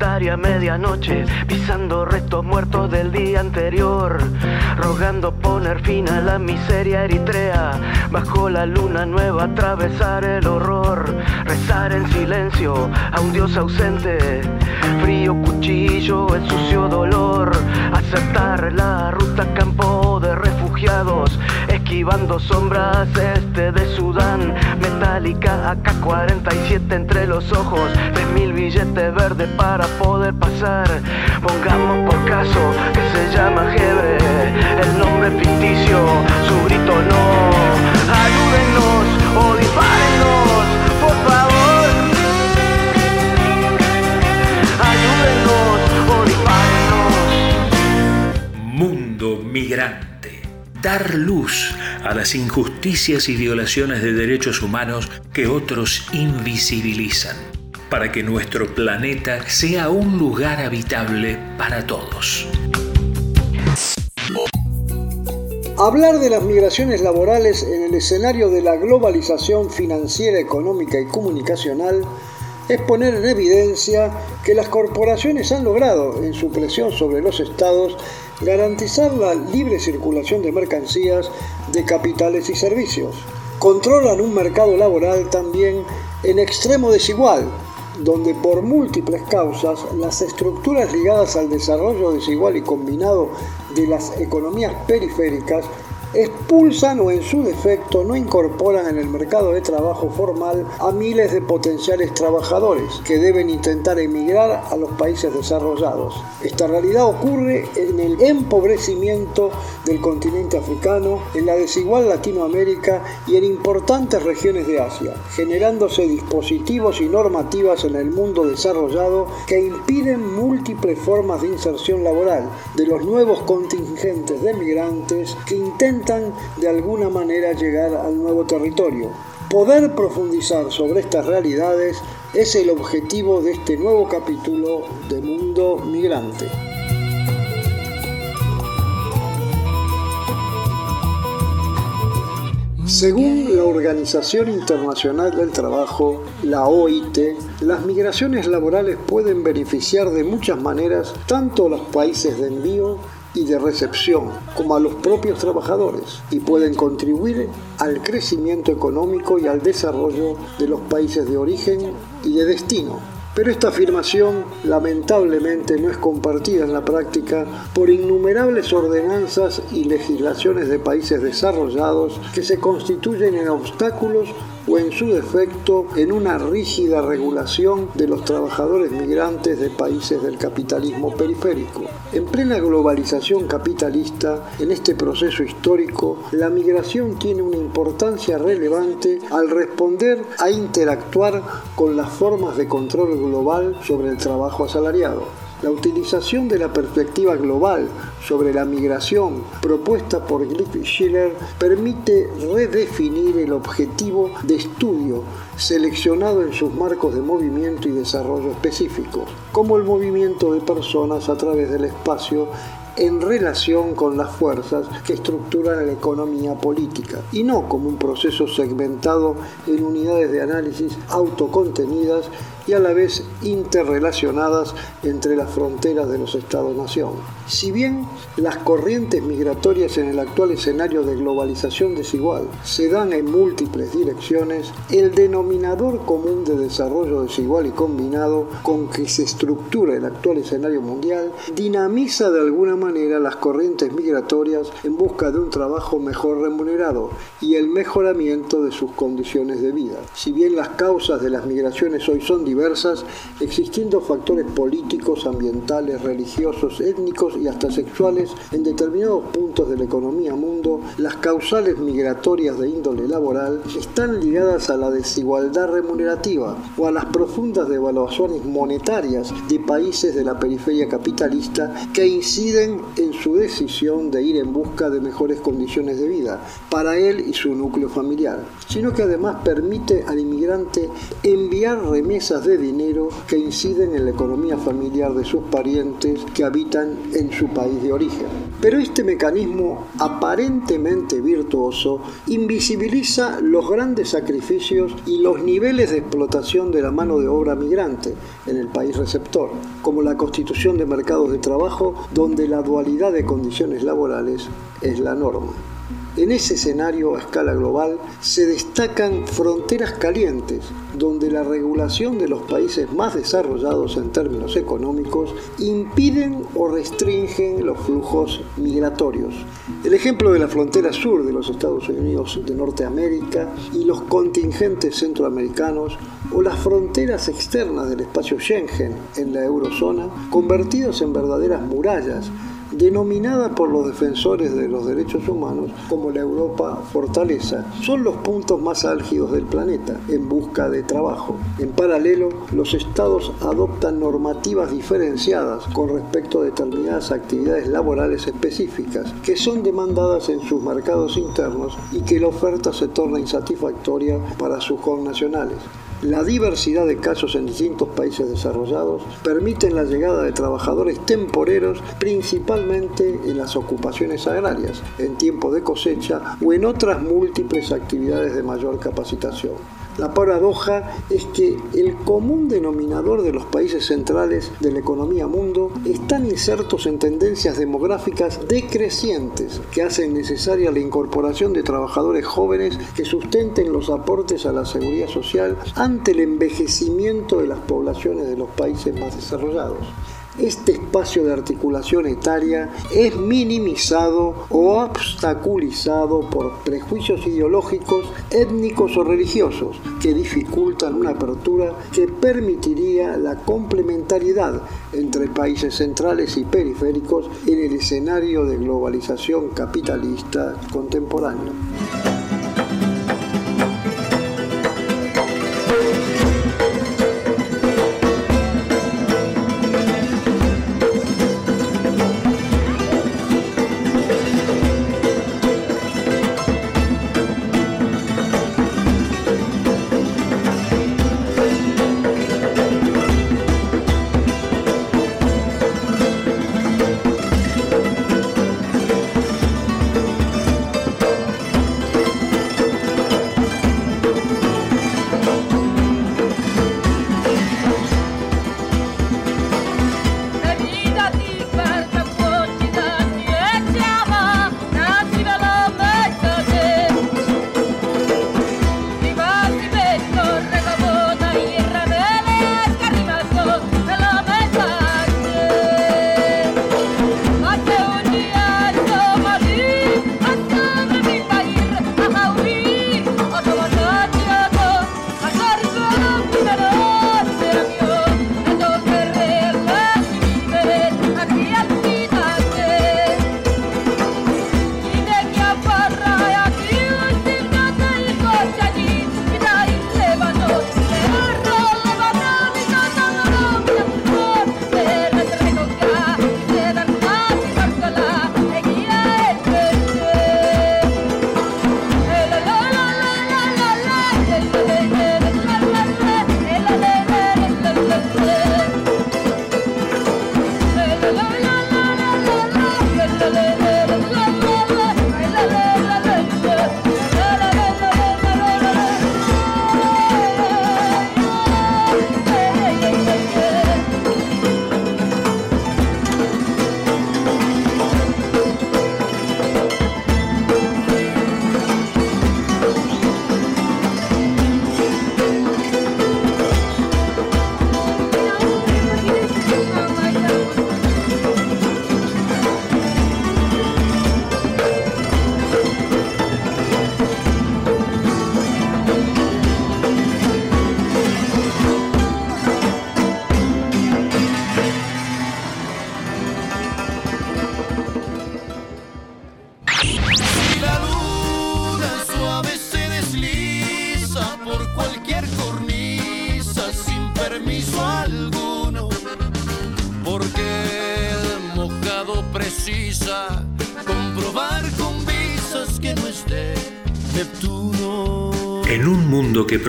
solitaria medianoche, pisando restos muertos del día anterior, rogando poner fin a la miseria eritrea, bajo la luna nueva atravesar el horror, rezar en silencio a un dios ausente, frío cuchillo, el sucio dolor, aceptar la ruta campo refugiados, esquivando sombras este de Sudán, metálica AK-47 entre los ojos, mil billetes verdes para poder pasar. Pongamos por caso que se llama Hebre, el nombre ficticio, su grito no. Ayúdennos o dispárennos, por favor. Ayúdennos o. Mundo migrante. Dar luz a las injusticias y violaciones de derechos humanos que otros invisibilizan para que nuestro planeta sea un lugar habitable para todos. Hablar de las migraciones laborales en el escenario de la globalización financiera, económica y comunicacional es poner en evidencia que las corporaciones han logrado, en su presión sobre los estados, garantizar la libre circulación de mercancías, de capitales y servicios. Controlan un mercado laboral también en extremo desigual, donde por múltiples causas las estructuras ligadas al desarrollo desigual y combinado de las economías periféricas expulsan o en su defecto no incorporan en el mercado de trabajo formal a miles de potenciales trabajadores que deben intentar emigrar a los países desarrollados. Esta realidad ocurre en el empobrecimiento del continente africano, en la desigual Latinoamérica y en importantes regiones de Asia, generándose dispositivos y normativas en el mundo desarrollado que impiden múltiples formas de inserción laboral de los nuevos contingentes de migrantes que intentan de alguna manera llegar al nuevo territorio. Poder profundizar sobre estas realidades es el objetivo de este nuevo capítulo de Mundo Migrante. Según la Organización Internacional del Trabajo, la OIT, las migraciones laborales pueden beneficiar de muchas maneras tanto los países de envío y de recepción, como a los propios trabajadores, y pueden contribuir al crecimiento económico y al desarrollo de los países de origen y de destino. Pero esta afirmación lamentablemente no es compartida en la práctica por innumerables ordenanzas y legislaciones de países desarrollados que se constituyen en obstáculos o en su defecto en una rígida regulación de los trabajadores migrantes de países del capitalismo periférico. En plena globalización capitalista, en este proceso histórico, la migración tiene una importancia relevante al responder a interactuar con las formas de control global sobre el trabajo asalariado. La utilización de la perspectiva global sobre la migración propuesta por Glick Schiller permite redefinir el objetivo de estudio seleccionado en sus marcos de movimiento y desarrollo específicos, como el movimiento de personas a través del espacio en relación con las fuerzas que estructuran la economía política y no como un proceso segmentado en unidades de análisis autocontenidas y a la vez interrelacionadas entre las fronteras de los Estados-nación. Si bien las corrientes migratorias en el actual escenario de globalización desigual se dan en múltiples direcciones, el denominador común de desarrollo desigual y combinado con que se estructura el actual escenario mundial dinamiza de alguna manera las corrientes migratorias en busca de un trabajo mejor remunerado y el mejoramiento de sus condiciones de vida. Si bien las causas de las migraciones hoy son diversas, existiendo factores políticos, ambientales, religiosos, étnicos y hasta sexuales en determinados puntos de la economía mundo, las causales migratorias de índole laboral están ligadas a la desigualdad remunerativa o a las profundas devaluaciones monetarias de países de la periferia capitalista que inciden en su decisión de ir en busca de mejores condiciones de vida para él y su núcleo familiar, sino que además permite al inmigrante enviar remesas de dinero que inciden en la economía familiar de sus parientes que habitan en su país de origen. Pero este mecanismo aparentemente virtuoso invisibiliza los grandes sacrificios y los niveles de explotación de la mano de obra migrante en el país receptor, como la constitución de mercados de trabajo donde la dualidad de condiciones laborales es la norma. En ese escenario a escala global se destacan fronteras calientes, donde la regulación de los países más desarrollados en términos económicos impiden o restringen los flujos migratorios. El ejemplo de la frontera sur de los Estados Unidos de Norteamérica y los contingentes centroamericanos o las fronteras externas del espacio Schengen en la eurozona, convertidos en verdaderas murallas denominada por los defensores de los derechos humanos como la Europa fortaleza, son los puntos más álgidos del planeta en busca de trabajo. En paralelo, los estados adoptan normativas diferenciadas con respecto a determinadas actividades laborales específicas que son demandadas en sus mercados internos y que la oferta se torna insatisfactoria para sus connacionales. La diversidad de casos en distintos países desarrollados permiten la llegada de trabajadores temporeros principalmente en las ocupaciones agrarias, en tiempo de cosecha o en otras múltiples actividades de mayor capacitación. La paradoja es que el común denominador de los países centrales de la economía mundo están insertos en tendencias demográficas decrecientes que hacen necesaria la incorporación de trabajadores jóvenes que sustenten los aportes a la seguridad social ante el envejecimiento de las poblaciones de los países más desarrollados este espacio de articulación etaria es minimizado o obstaculizado por prejuicios ideológicos, étnicos o religiosos que dificultan una apertura que permitiría la complementariedad entre países centrales y periféricos en el escenario de globalización capitalista contemporáneo.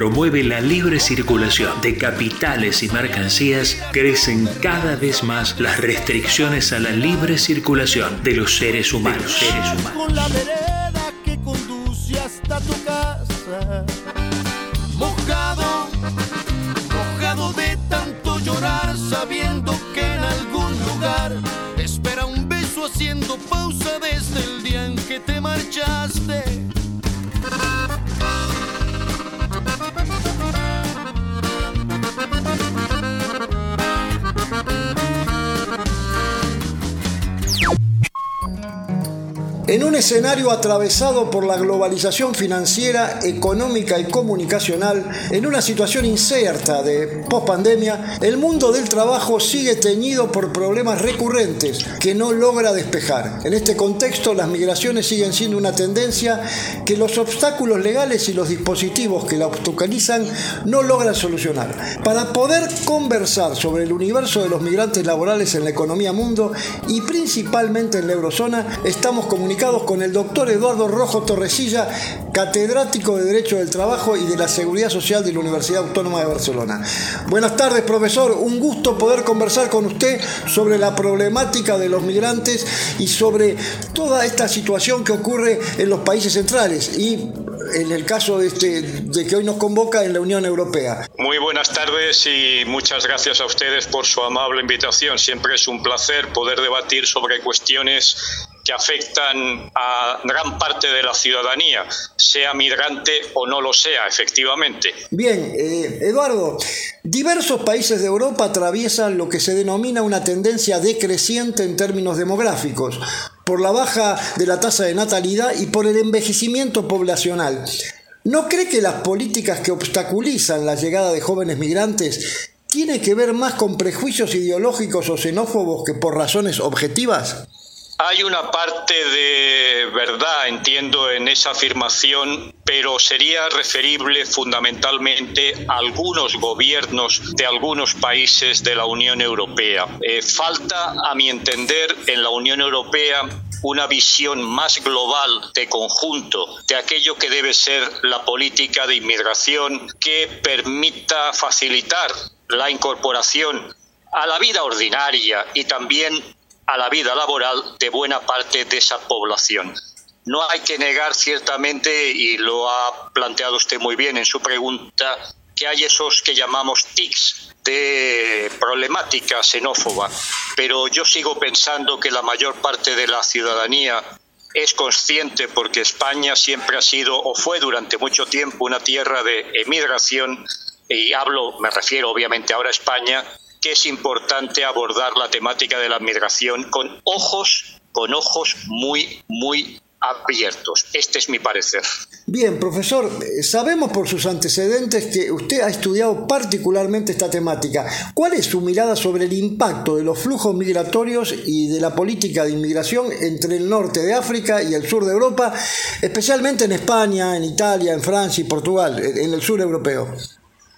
Promueve la libre circulación de capitales y mercancías, crecen cada vez más las restricciones a la libre circulación de los seres humanos. Humanos. la vereda que conduce hasta tu casa. Mojado, mojado de tanto llorar, sabiendo que en algún lugar te espera un beso haciendo pausa desde el día en que te marchaste. En un escenario atravesado por la globalización financiera, económica y comunicacional, en una situación incierta de pospandemia, el mundo del trabajo sigue teñido por problemas recurrentes que no logra despejar. En este contexto, las migraciones siguen siendo una tendencia que los obstáculos legales y los dispositivos que la obstaculizan no logran solucionar. Para poder conversar sobre el universo de los migrantes laborales en la economía mundo y principalmente en la eurozona, estamos comunicando con el doctor Eduardo Rojo Torresilla, catedrático de Derecho del Trabajo y de la Seguridad Social de la Universidad Autónoma de Barcelona. Buenas tardes, profesor. Un gusto poder conversar con usted sobre la problemática de los migrantes y sobre toda esta situación que ocurre en los países centrales y en el caso de, este, de que hoy nos convoca en la Unión Europea. Muy buenas tardes y muchas gracias a ustedes por su amable invitación. Siempre es un placer poder debatir sobre cuestiones afectan a gran parte de la ciudadanía, sea migrante o no lo sea, efectivamente. Bien, eh, Eduardo, diversos países de Europa atraviesan lo que se denomina una tendencia decreciente en términos demográficos, por la baja de la tasa de natalidad y por el envejecimiento poblacional. ¿No cree que las políticas que obstaculizan la llegada de jóvenes migrantes tienen que ver más con prejuicios ideológicos o xenófobos que por razones objetivas? Hay una parte de verdad, entiendo, en esa afirmación, pero sería referible fundamentalmente a algunos gobiernos de algunos países de la Unión Europea. Eh, falta, a mi entender, en la Unión Europea una visión más global de conjunto de aquello que debe ser la política de inmigración que permita facilitar la incorporación a la vida ordinaria y también a la vida laboral de buena parte de esa población. No hay que negar ciertamente, y lo ha planteado usted muy bien en su pregunta, que hay esos que llamamos tics de problemática xenófoba, pero yo sigo pensando que la mayor parte de la ciudadanía es consciente porque España siempre ha sido o fue durante mucho tiempo una tierra de emigración y hablo, me refiero obviamente ahora a España, que es importante abordar la temática de la migración con ojos, con ojos muy, muy abiertos. Este es mi parecer. Bien, profesor, sabemos por sus antecedentes que usted ha estudiado particularmente esta temática. ¿Cuál es su mirada sobre el impacto de los flujos migratorios y de la política de inmigración entre el norte de África y el sur de Europa, especialmente en España, en Italia, en Francia y Portugal, en el sur europeo?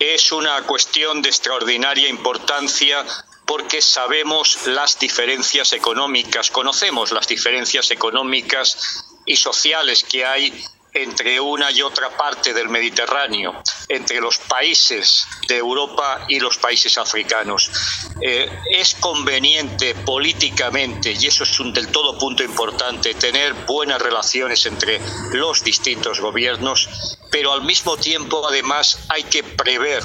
Es una cuestión de extraordinaria importancia porque sabemos las diferencias económicas, conocemos las diferencias económicas y sociales que hay entre una y otra parte del Mediterráneo, entre los países de Europa y los países africanos. Eh, es conveniente políticamente, y eso es un del todo punto importante, tener buenas relaciones entre los distintos gobiernos, pero al mismo tiempo además hay que prever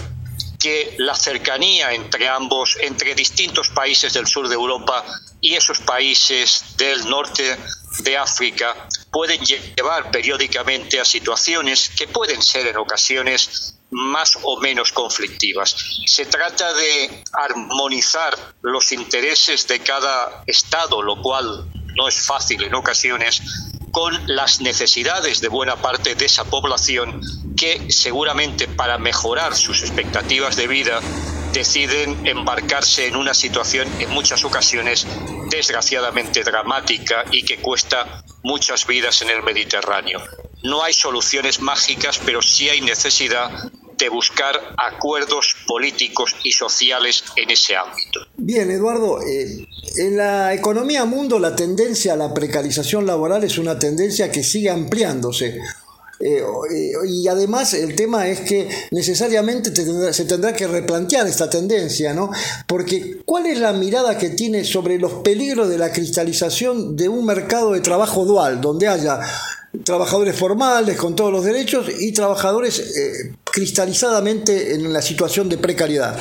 que la cercanía entre ambos, entre distintos países del sur de Europa y esos países del norte de África, pueden llevar periódicamente a situaciones que pueden ser en ocasiones más o menos conflictivas. Se trata de armonizar los intereses de cada Estado, lo cual no es fácil en ocasiones, con las necesidades de buena parte de esa población que seguramente para mejorar sus expectativas de vida deciden embarcarse en una situación en muchas ocasiones desgraciadamente dramática y que cuesta muchas vidas en el Mediterráneo. No hay soluciones mágicas, pero sí hay necesidad de buscar acuerdos políticos y sociales en ese ámbito. Bien, Eduardo, eh, en la economía mundo la tendencia a la precarización laboral es una tendencia que sigue ampliándose. Eh, y además el tema es que necesariamente se tendrá que replantear esta tendencia, ¿no? Porque ¿cuál es la mirada que tiene sobre los peligros de la cristalización de un mercado de trabajo dual, donde haya trabajadores formales con todos los derechos y trabajadores eh, cristalizadamente en la situación de precariedad?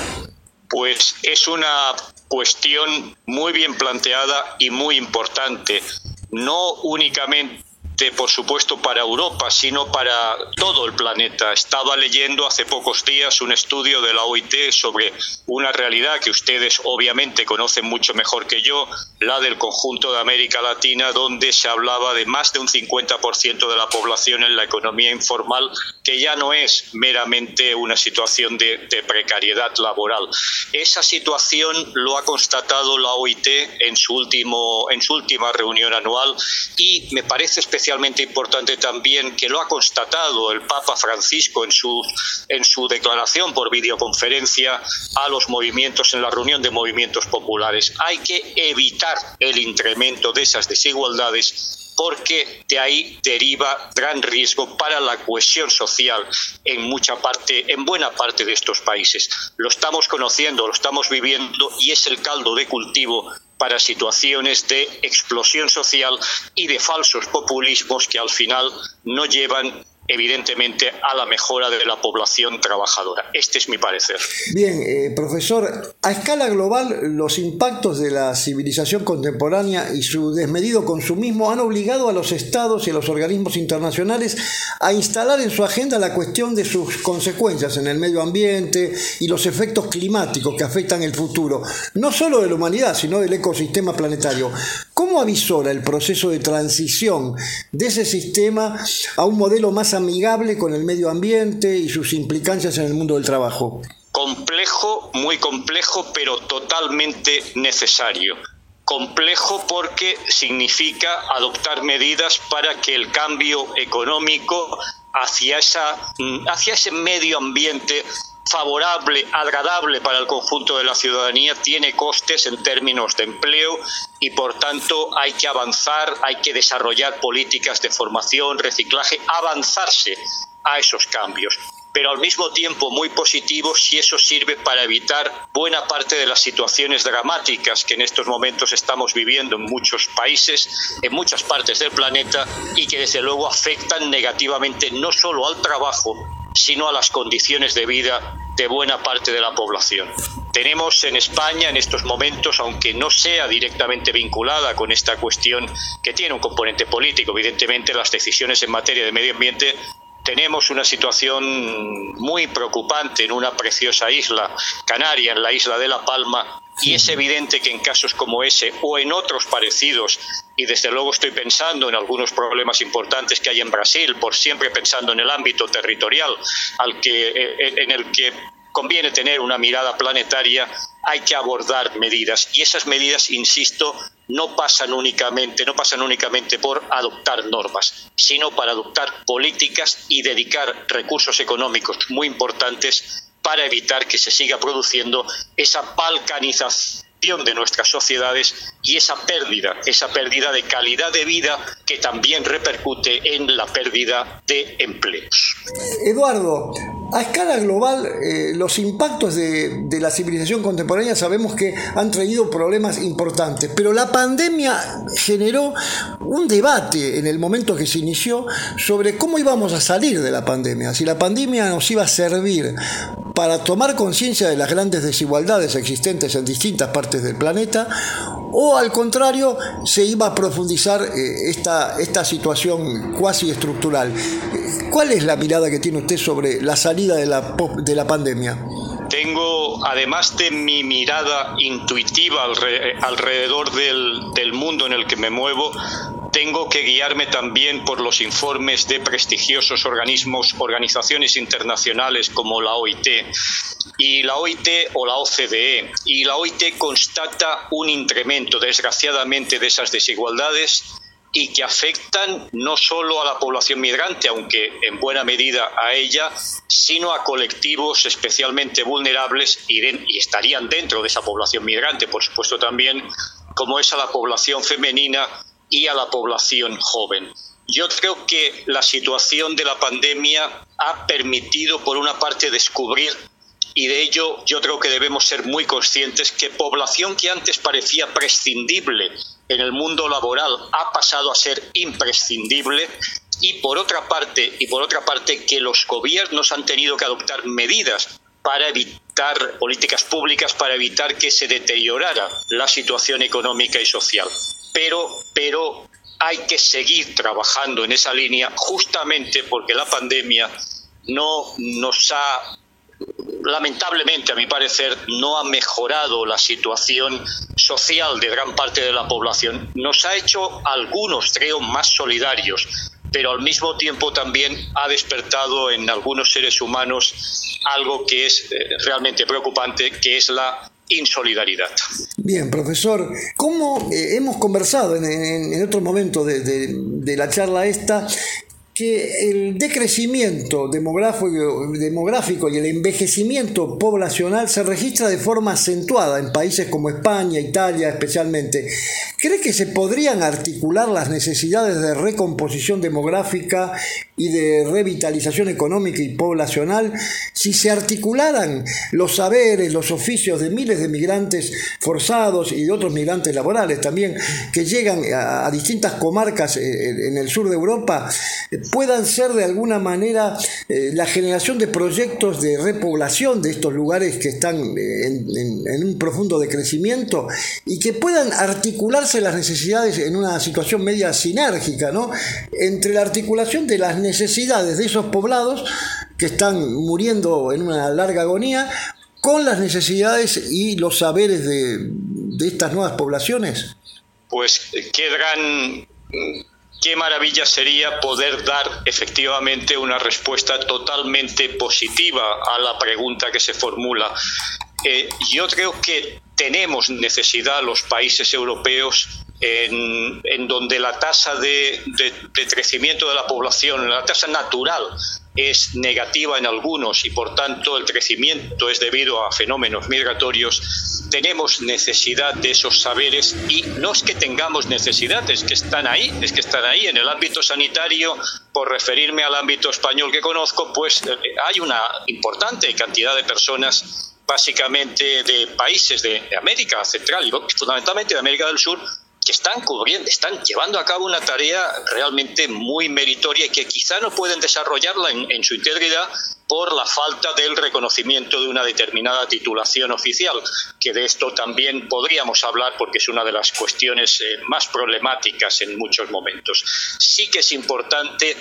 Pues es una cuestión muy bien planteada y muy importante. No únicamente por supuesto, para Europa, sino para todo el planeta. Estaba leyendo hace pocos días un estudio de la OIT sobre una realidad que ustedes obviamente conocen mucho mejor que yo, la del conjunto de América Latina, donde se hablaba de más de un 50% de la población en la economía informal, que ya no es meramente una situación de, de precariedad laboral. Esa situación lo ha constatado la OIT en su, último, en su última reunión anual y me parece especialmente especialmente importante también que lo ha constatado el Papa Francisco en su, en su declaración por videoconferencia a los movimientos en la reunión de movimientos populares. Hay que evitar el incremento de esas desigualdades porque de ahí deriva gran riesgo para la cohesión social en mucha parte, en buena parte de estos países. Lo estamos conociendo, lo estamos viviendo y es el caldo de cultivo para situaciones de explosión social y de falsos populismos que al final no llevan evidentemente a la mejora de la población trabajadora. Este es mi parecer. Bien, eh, profesor, a escala global los impactos de la civilización contemporánea y su desmedido consumismo han obligado a los estados y a los organismos internacionales a instalar en su agenda la cuestión de sus consecuencias en el medio ambiente y los efectos climáticos que afectan el futuro, no solo de la humanidad, sino del ecosistema planetario. ¿Cómo avisora el proceso de transición de ese sistema a un modelo más amigable con el medio ambiente y sus implicancias en el mundo del trabajo? Complejo, muy complejo, pero totalmente necesario. Complejo porque significa adoptar medidas para que el cambio económico hacia, esa, hacia ese medio ambiente favorable, agradable para el conjunto de la ciudadanía, tiene costes en términos de empleo y por tanto hay que avanzar, hay que desarrollar políticas de formación, reciclaje, avanzarse a esos cambios. Pero al mismo tiempo muy positivo si eso sirve para evitar buena parte de las situaciones dramáticas que en estos momentos estamos viviendo en muchos países, en muchas partes del planeta y que desde luego afectan negativamente no solo al trabajo, sino a las condiciones de vida de buena parte de la población. Tenemos en España en estos momentos, aunque no sea directamente vinculada con esta cuestión que tiene un componente político, evidentemente las decisiones en materia de medio ambiente tenemos una situación muy preocupante en una preciosa isla canaria, en la isla de La Palma, y es evidente que en casos como ese o en otros parecidos, y desde luego estoy pensando en algunos problemas importantes que hay en Brasil, por siempre pensando en el ámbito territorial al que, eh, en el que conviene tener una mirada planetaria, hay que abordar medidas. Y esas medidas, insisto, no pasan únicamente, no pasan únicamente por adoptar normas, sino para adoptar políticas y dedicar recursos económicos muy importantes para evitar que se siga produciendo esa balcanización de nuestras sociedades y esa pérdida, esa pérdida de calidad de vida que también repercute en la pérdida de empleos. Eduardo, a escala global, eh, los impactos de, de, la civilización contemporánea sabemos que han traído problemas importantes, pero la pandemia generó un debate en el momento que se inició sobre cómo íbamos a salir de la pandemia, si la pandemia nos iba a servir para tomar conciencia de las grandes desigualdades existentes en distintas partes del planeta, o al contrario, se iba a profundizar eh, esta, esta situación cuasi estructural. ¿Cuál es la mirada que tiene usted sobre la salida de la, de la pandemia? Tengo, además de mi mirada intuitiva alrededor del, del mundo en el que me muevo, tengo que guiarme también por los informes de prestigiosos organismos, organizaciones internacionales como la OIT y la OIT o la OCDE. Y la OIT constata un incremento, desgraciadamente, de esas desigualdades y que afectan no solo a la población migrante, aunque en buena medida a ella, sino a colectivos especialmente vulnerables y, y estarían dentro de esa población migrante, por supuesto también, como es a la población femenina y a la población joven. Yo creo que la situación de la pandemia ha permitido, por una parte, descubrir y de ello yo creo que debemos ser muy conscientes que población que antes parecía prescindible en el mundo laboral ha pasado a ser imprescindible y por otra parte y por otra parte que los gobiernos han tenido que adoptar medidas para evitar políticas públicas para evitar que se deteriorara la situación económica y social. Pero pero hay que seguir trabajando en esa línea justamente porque la pandemia no nos ha lamentablemente, a mi parecer, no ha mejorado la situación social de gran parte de la población. Nos ha hecho algunos, creo, más solidarios, pero al mismo tiempo también ha despertado en algunos seres humanos algo que es eh, realmente preocupante, que es la insolidaridad. Bien, profesor, ¿cómo eh, hemos conversado en, otro momento de la charla esta que el decrecimiento demográfico, y el envejecimiento poblacional se registra de forma acentuada en países como España, Italia especialmente. ¿Cree que se podrían articular las necesidades de recomposición demográfica y de revitalización económica y poblacional si se articularan los saberes, los oficios de miles de migrantes forzados y de otros migrantes laborales también que llegan a, distintas comarcas eh, en el sur de Europa? Puedan ser de alguna manera eh, la generación de proyectos de repoblación de estos lugares que están eh, en, un profundo decrecimiento y que puedan articularse las necesidades en una situación media sinérgica, ¿no? Entre la articulación de las necesidades de esos poblados que están muriendo en una larga agonía con las necesidades y los saberes de, estas nuevas poblaciones? Pues eh, qué gran qué maravilla sería poder dar efectivamente una respuesta totalmente positiva a la pregunta que se formula. Eh, yo creo que tenemos necesidad los países europeos en, donde la tasa de, de, crecimiento de la población, la tasa natural, es negativa en algunos y por tanto el crecimiento es debido a fenómenos migratorios, tenemos necesidad de esos saberes y no es que tengamos necesidad, es que están ahí, es que están ahí. En el ámbito sanitario, por referirme al ámbito español que conozco, pues eh, hay una importante cantidad de personas básicamente de países de América Central y fundamentalmente de América del Sur que están cubriendo, están llevando a cabo una tarea realmente muy meritoria y que quizá no pueden desarrollarla en, su integridad por la falta del reconocimiento de una determinada titulación oficial, que de esto también podríamos hablar porque es una de las cuestiones eh, más problemáticas en muchos momentos. Sí que es importante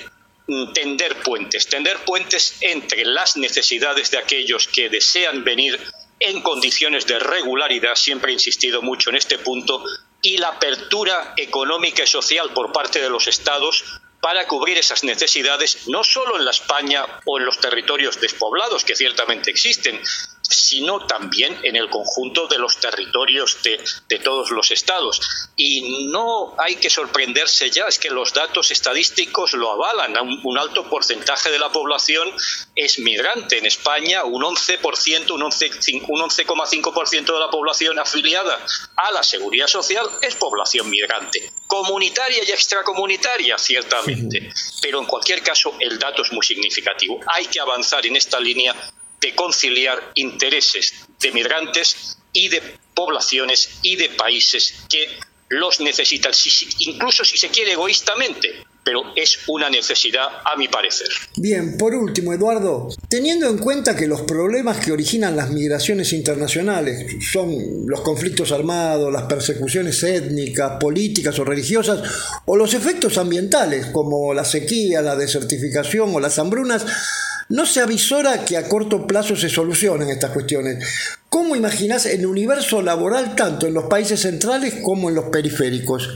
mm, tender puentes, tender puentes entre las necesidades de aquellos que desean venir en condiciones de regularidad, siempre he insistido mucho en este punto, y la apertura económica y social por parte de los Estados para cubrir esas necesidades, no solo en la España o en los territorios despoblados, que ciertamente existen, sino también en el conjunto de los territorios de, de, todos los estados. Y no hay que sorprenderse ya, es que los datos estadísticos lo avalan. Un, un alto porcentaje de la población es migrante. En España, un 11%, un 11,5% de la población afiliada a la seguridad social es población migrante. Comunitaria y extracomunitaria, ciertamente. Pero en cualquier caso, el dato es muy significativo. Hay que avanzar en esta línea de conciliar intereses de migrantes y de poblaciones y de países que los necesitan, incluso si se quiere egoístamente, pero es una necesidad a mi parecer. Bien, por último, Eduardo, teniendo en cuenta que los problemas que originan las migraciones internacionales son los conflictos armados, las persecuciones étnicas, políticas o religiosas, o los efectos ambientales como la sequía, la desertificación o las hambrunas, no se avisora que a corto plazo se solucionen estas cuestiones. ¿Cómo imaginas el universo laboral tanto en los países centrales como en los periféricos?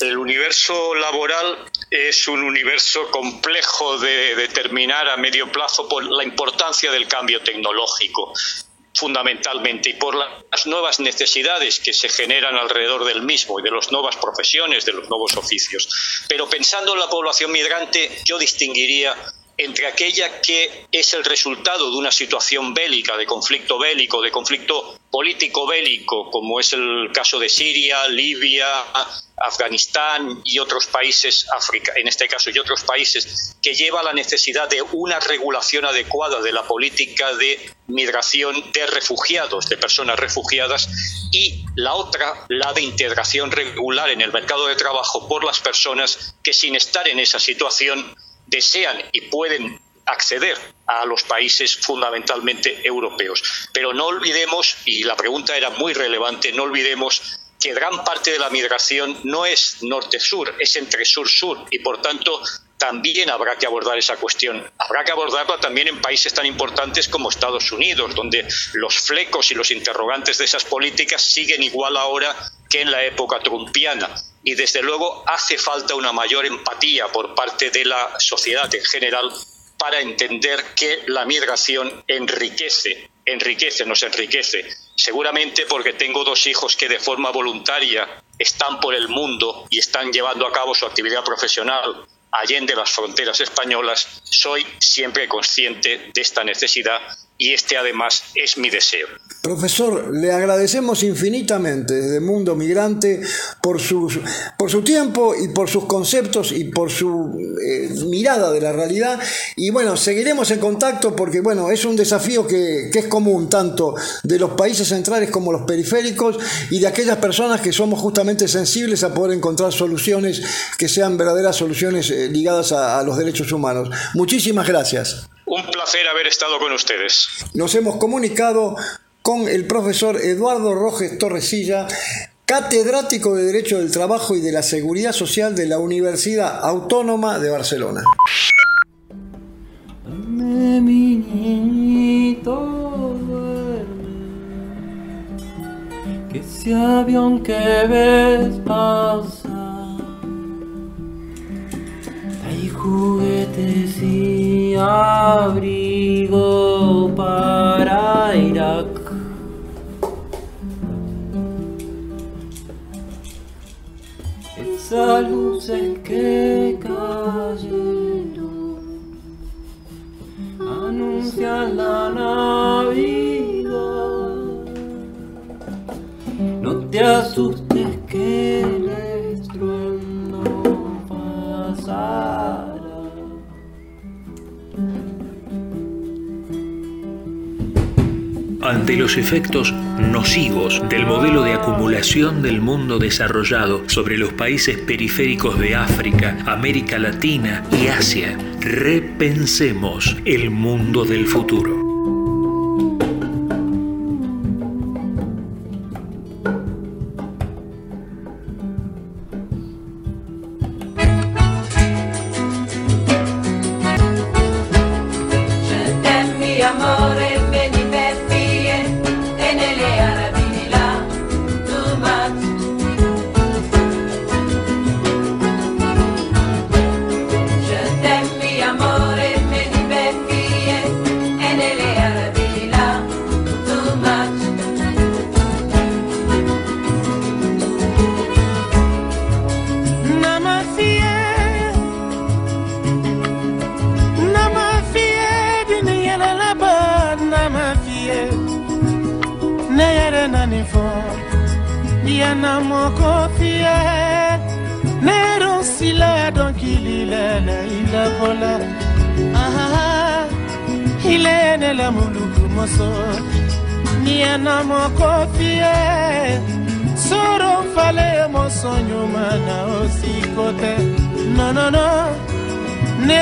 El universo laboral es un universo complejo de determinar a medio plazo por la importancia del cambio tecnológico fundamentalmente y por las nuevas necesidades que se generan alrededor del mismo y de las nuevas profesiones, de los nuevos oficios. Pero pensando en la población migrante, yo distinguiría entre aquella que es el resultado de una situación bélica, de conflicto bélico, de conflicto político bélico, como es el caso de Siria, Libia, Afganistán y otros países, África en este caso, y otros países, que lleva a la necesidad de una regulación adecuada de la política de migración de refugiados, de personas refugiadas, y la otra, la de integración regular en el mercado de trabajo por las personas que sin estar en esa situación desean y pueden acceder a los países fundamentalmente europeos. Pero no olvidemos, y la pregunta era muy relevante, no olvidemos que gran parte de la migración no es norte-sur, es entre sur-sur y por tanto también habrá que abordar esa cuestión. Habrá que abordarla también en países tan importantes como Estados Unidos, donde los flecos y los interrogantes de esas políticas siguen igual ahora que en la época trumpiana. Y desde luego hace falta una mayor empatía por parte de la sociedad en general para entender que la migración enriquece, enriquece, nos enriquece. Seguramente porque tengo dos hijos que de forma voluntaria están por el mundo y están llevando a cabo su actividad profesional allende las fronteras españolas, soy siempre consciente de esta necesidad y este además es mi deseo. Profesor, le agradecemos infinitamente desde Mundo Migrante por, por su tiempo y por sus conceptos y por su eh, mirada de la realidad. Y bueno, seguiremos en contacto porque bueno, es un desafío que, que, es común tanto de los países centrales como los periféricos y de aquellas personas que somos justamente sensibles a poder encontrar soluciones que sean verdaderas soluciones eh, ligadas a los derechos humanos. Muchísimas gracias. Un placer haber estado con ustedes. Nos hemos comunicado con el profesor Eduardo Rojes Torresilla, catedrático de Derecho del Trabajo y de la Seguridad Social de la Universidad Autónoma de Barcelona. que ese avión que ves pasar abrigo para Irak esas luces que cayeron anuncian la Navidad. No te asustes ante los efectos nocivos del modelo de acumulación del mundo desarrollado sobre los países periféricos de África, América Latina y Asia, repensemos el mundo del futuro.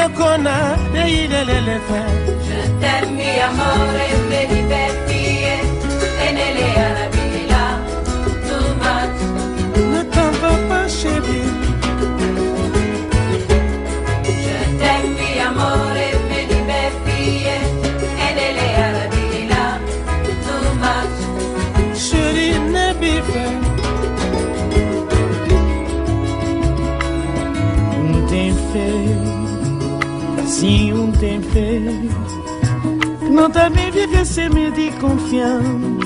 kona ne ilelele fe Je t'aime mi amore beni betiye enele arabila tumat Ne t'en va pas chérie Je t'aime mi amore beni betiye enele arabila tumat Chérie ne bife tentei. Não tá também viver sem medo e confiança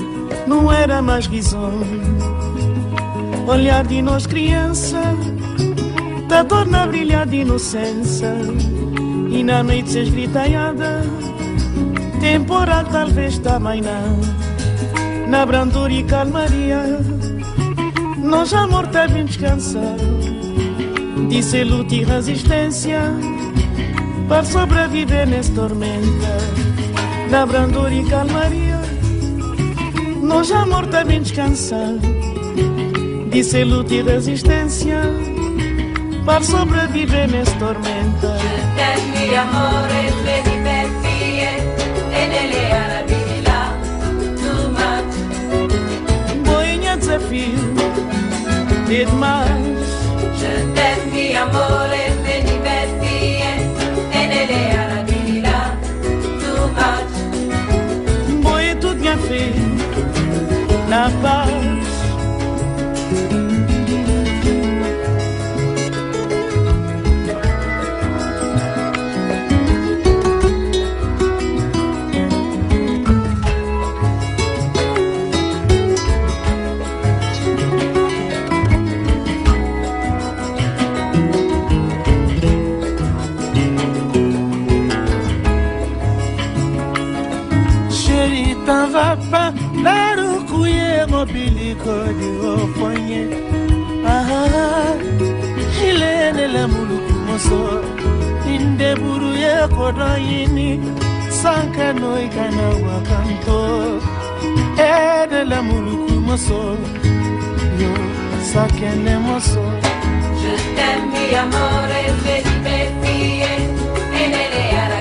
não era mais risonho. Olhar de nós criança, tá da torna na brilhar de inocência. E na noite se esgritaiada, temporal talvez também não. Na brandura e calmaria, nós já também bem descansar. Disse luta e resistência para sobreviver nessa tormenta, na brandura e calmaria. Nós já mortamente cansados de ser luta e resistência, para sobreviver nessa tormenta. Boinha desafio, demais. Je t'aime, amor, Mwen tout gen fe Nan pa mobiliko fanye aha ilenele muluku moso. Ye sanka wakanto. Edele muluku moso. Yo sakene moso. Je t'aime, mi amore, vedi, vedi, En elle, aree.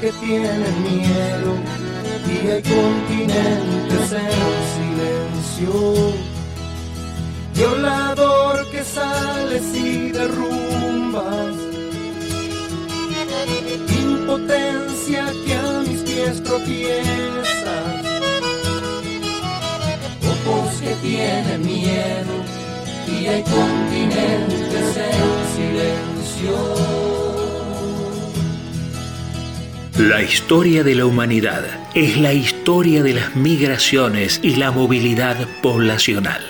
Que tienen miedo y hay continentes en silencio. Violador que sales y derrumbas. Impotencia que a mis pies tropiezas. Ojos que tienen miedo y hay continentes en silencio. La historia de la humanidad es la historia de las migraciones y la movilidad poblacional.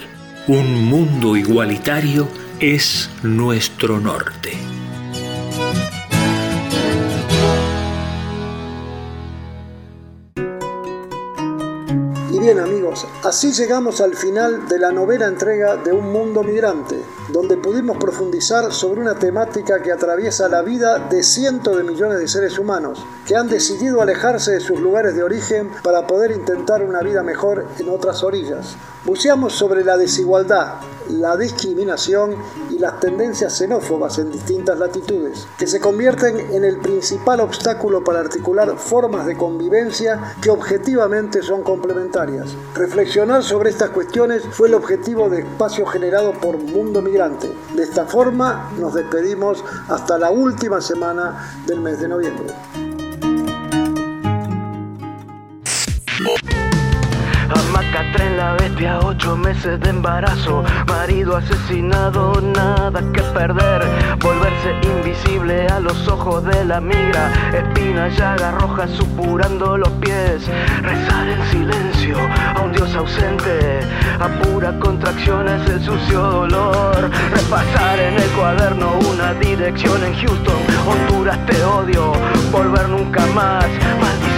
Un mundo igualitario es nuestro norte. Y bien amigos, así llegamos al final de la novena entrega de Un Mundo Migrante, donde pudimos profundizar sobre una temática que atraviesa la vida de cientos de millones de seres humanos, que han decidido alejarse de sus lugares de origen para poder intentar una vida mejor en otras orillas. Buceamos sobre la desigualdad, la discriminación y las tendencias xenófobas en distintas latitudes, que se convierten en el principal obstáculo para articular formas de convivencia que objetivamente son complementarias. Reflexionar sobre estas cuestiones fue el objetivo de espacio generado por Mundo De esta forma nos despedimos hasta la última semana del mes de noviembre. 7 a meses de embarazo, marido asesinado, nada que perder, volverse invisible a los ojos de la migra, espina, llaga roja supurando los pies, rezar en silencio a un dios ausente, apura contracciones el sucio dolor, repasar en el cuaderno una dirección en Houston, Honduras te odio, volver nunca más,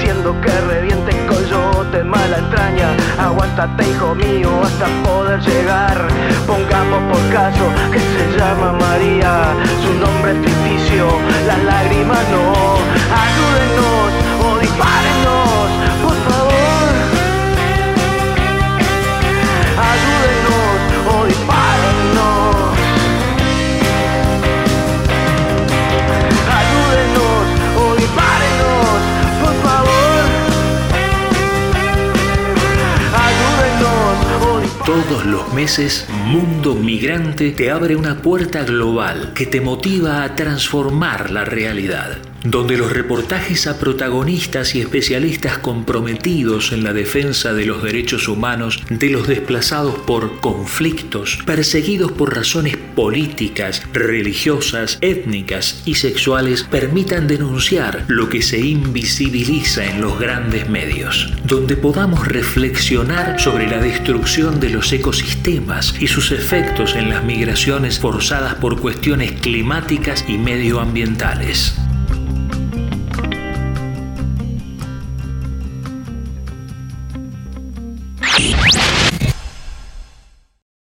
Maldiciendo que reviente el coyote mala entraña. Aguántate hijo mío hasta poder llegar. Pongamos por caso que se llama María. Su nombre es ficticio, las lágrimas no. Ayúdenos meses, Mundo Migrante te abre una puerta global que te motiva a transformar la realidad donde los reportajes a protagonistas y especialistas comprometidos en la defensa de los derechos humanos de los desplazados por conflictos, perseguidos por razones políticas, religiosas, étnicas y sexuales, permitan denunciar lo que se invisibiliza en los grandes medios, donde podamos reflexionar sobre la destrucción de los ecosistemas y sus efectos en las migraciones forzadas por cuestiones climáticas y medioambientales